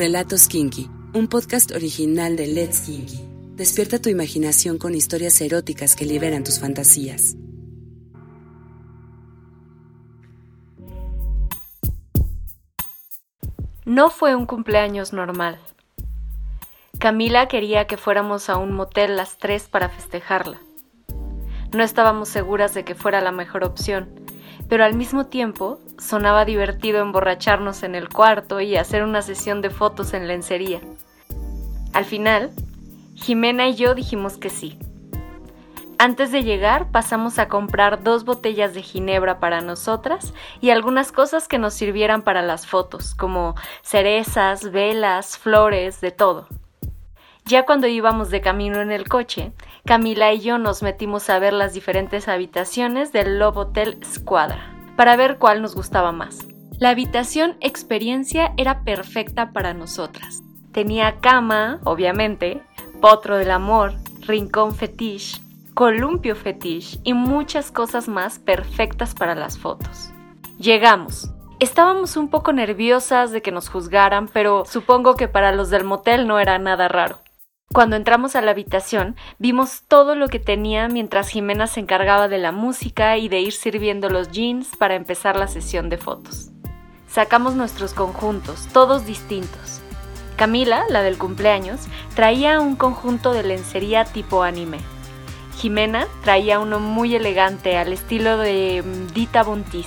Relatos Kinky, un podcast original de Let's Kinky. Despierta tu imaginación con historias eróticas que liberan tus fantasías. No fue un cumpleaños normal. Camila quería que fuéramos a un motel las tres para festejarla. No estábamos seguras de que fuera la mejor opción, pero al mismo tiempo sonaba divertido emborracharnos en el cuarto y hacer una sesión de fotos en lencería. Al final, Jimena y yo dijimos que sí. Antes de llegar pasamos a comprar dos botellas de ginebra para nosotras y algunas cosas que nos sirvieran para las fotos, como cerezas, velas, flores, de todo. Ya cuando íbamos de camino en el coche, Camila y yo nos metimos a ver las diferentes habitaciones del Love Hotel Squadra, para ver cuál nos gustaba más. La habitación experiencia era perfecta para nosotras. Tenía cama, obviamente, potro del amor, rincón fetiche, columpio fetiche y muchas cosas más perfectas para las fotos. Llegamos. Estábamos un poco nerviosas de que nos juzgaran, pero supongo que para los del motel no era nada raro. Cuando entramos a la habitación, vimos todo lo que tenía mientras Jimena se encargaba de la música y de ir sirviendo los jeans para empezar la sesión de fotos. Sacamos nuestros conjuntos, todos distintos. Camila, la del cumpleaños, traía un conjunto de lencería tipo anime. Jimena traía uno muy elegante al estilo de mm, Dita Bontis.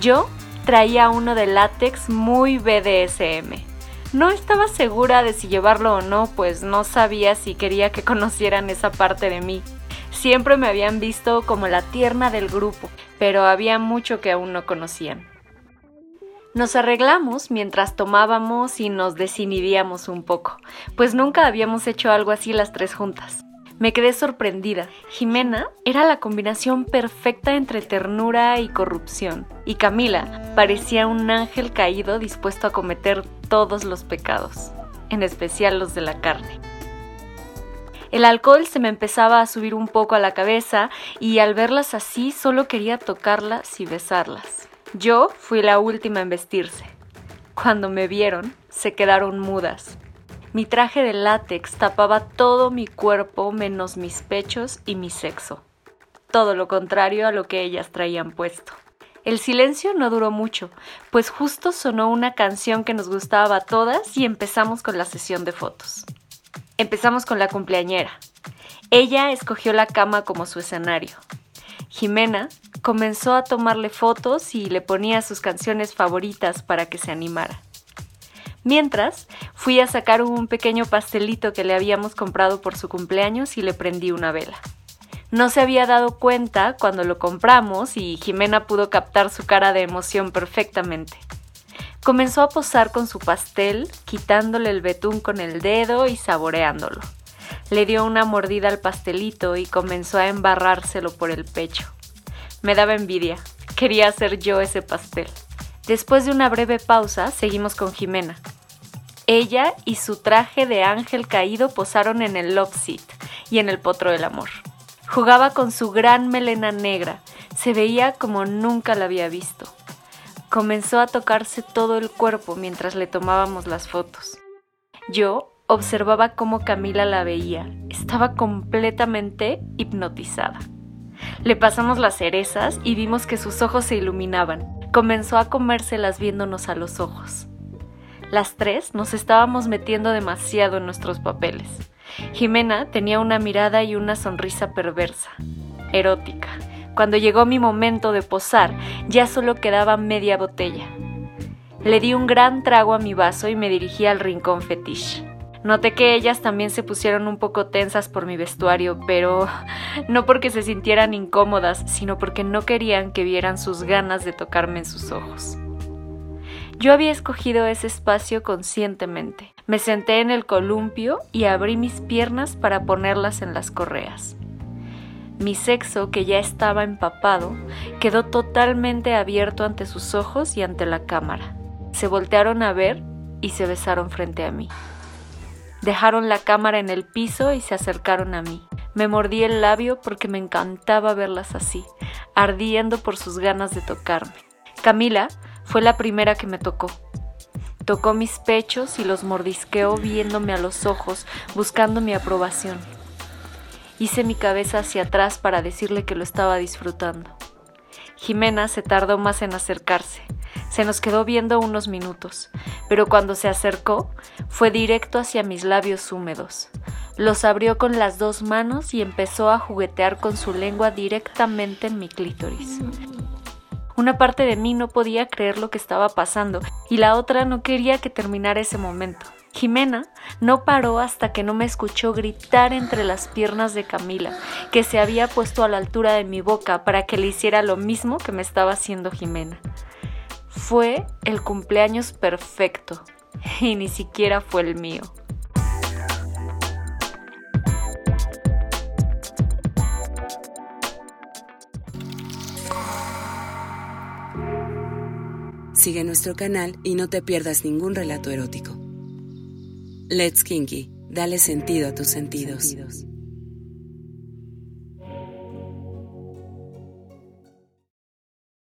Yo traía uno de látex muy BDSM no estaba segura de si llevarlo o no, pues no sabía si quería que conocieran esa parte de mí. Siempre me habían visto como la tierna del grupo, pero había mucho que aún no conocían. Nos arreglamos mientras tomábamos y nos desinhibíamos un poco, pues nunca habíamos hecho algo así las tres juntas. Me quedé sorprendida. Jimena era la combinación perfecta entre ternura y corrupción, y Camila parecía un ángel caído dispuesto a cometer todos los pecados, en especial los de la carne. El alcohol se me empezaba a subir un poco a la cabeza y al verlas así solo quería tocarlas y besarlas. Yo fui la última en vestirse. Cuando me vieron, se quedaron mudas. Mi traje de látex tapaba todo mi cuerpo menos mis pechos y mi sexo. Todo lo contrario a lo que ellas traían puesto. El silencio no duró mucho, pues justo sonó una canción que nos gustaba a todas y empezamos con la sesión de fotos. Empezamos con la cumpleañera. Ella escogió la cama como su escenario. Jimena comenzó a tomarle fotos y le ponía sus canciones favoritas para que se animara. Mientras, fui a sacar un pequeño pastelito que le habíamos comprado por su cumpleaños y le prendí una vela. No se había dado cuenta cuando lo compramos y Jimena pudo captar su cara de emoción perfectamente. Comenzó a posar con su pastel, quitándole el betún con el dedo y saboreándolo. Le dio una mordida al pastelito y comenzó a embarrárselo por el pecho. Me daba envidia. Quería hacer yo ese pastel. Después de una breve pausa, seguimos con Jimena. Ella y su traje de ángel caído posaron en el love seat y en el potro del amor. Jugaba con su gran melena negra, se veía como nunca la había visto. Comenzó a tocarse todo el cuerpo mientras le tomábamos las fotos. Yo observaba cómo Camila la veía, estaba completamente hipnotizada. Le pasamos las cerezas y vimos que sus ojos se iluminaban comenzó a comérselas viéndonos a los ojos. Las tres nos estábamos metiendo demasiado en nuestros papeles. Jimena tenía una mirada y una sonrisa perversa, erótica. Cuando llegó mi momento de posar, ya solo quedaba media botella. Le di un gran trago a mi vaso y me dirigí al rincón fetiche. Noté que ellas también se pusieron un poco tensas por mi vestuario, pero no porque se sintieran incómodas, sino porque no querían que vieran sus ganas de tocarme en sus ojos. Yo había escogido ese espacio conscientemente. Me senté en el columpio y abrí mis piernas para ponerlas en las correas. Mi sexo, que ya estaba empapado, quedó totalmente abierto ante sus ojos y ante la cámara. Se voltearon a ver y se besaron frente a mí. Dejaron la cámara en el piso y se acercaron a mí. Me mordí el labio porque me encantaba verlas así, ardiendo por sus ganas de tocarme. Camila fue la primera que me tocó. Tocó mis pechos y los mordisqueó viéndome a los ojos, buscando mi aprobación. Hice mi cabeza hacia atrás para decirle que lo estaba disfrutando. Jimena se tardó más en acercarse. Se nos quedó viendo unos minutos, pero cuando se acercó fue directo hacia mis labios húmedos. Los abrió con las dos manos y empezó a juguetear con su lengua directamente en mi clítoris. Una parte de mí no podía creer lo que estaba pasando y la otra no quería que terminara ese momento. Jimena no paró hasta que no me escuchó gritar entre las piernas de Camila, que se había puesto a la altura de mi boca para que le hiciera lo mismo que me estaba haciendo Jimena. Fue el cumpleaños perfecto y ni siquiera fue el mío. Sigue nuestro canal y no te pierdas ningún relato erótico. Let's Kinky, dale sentido a tus sentidos.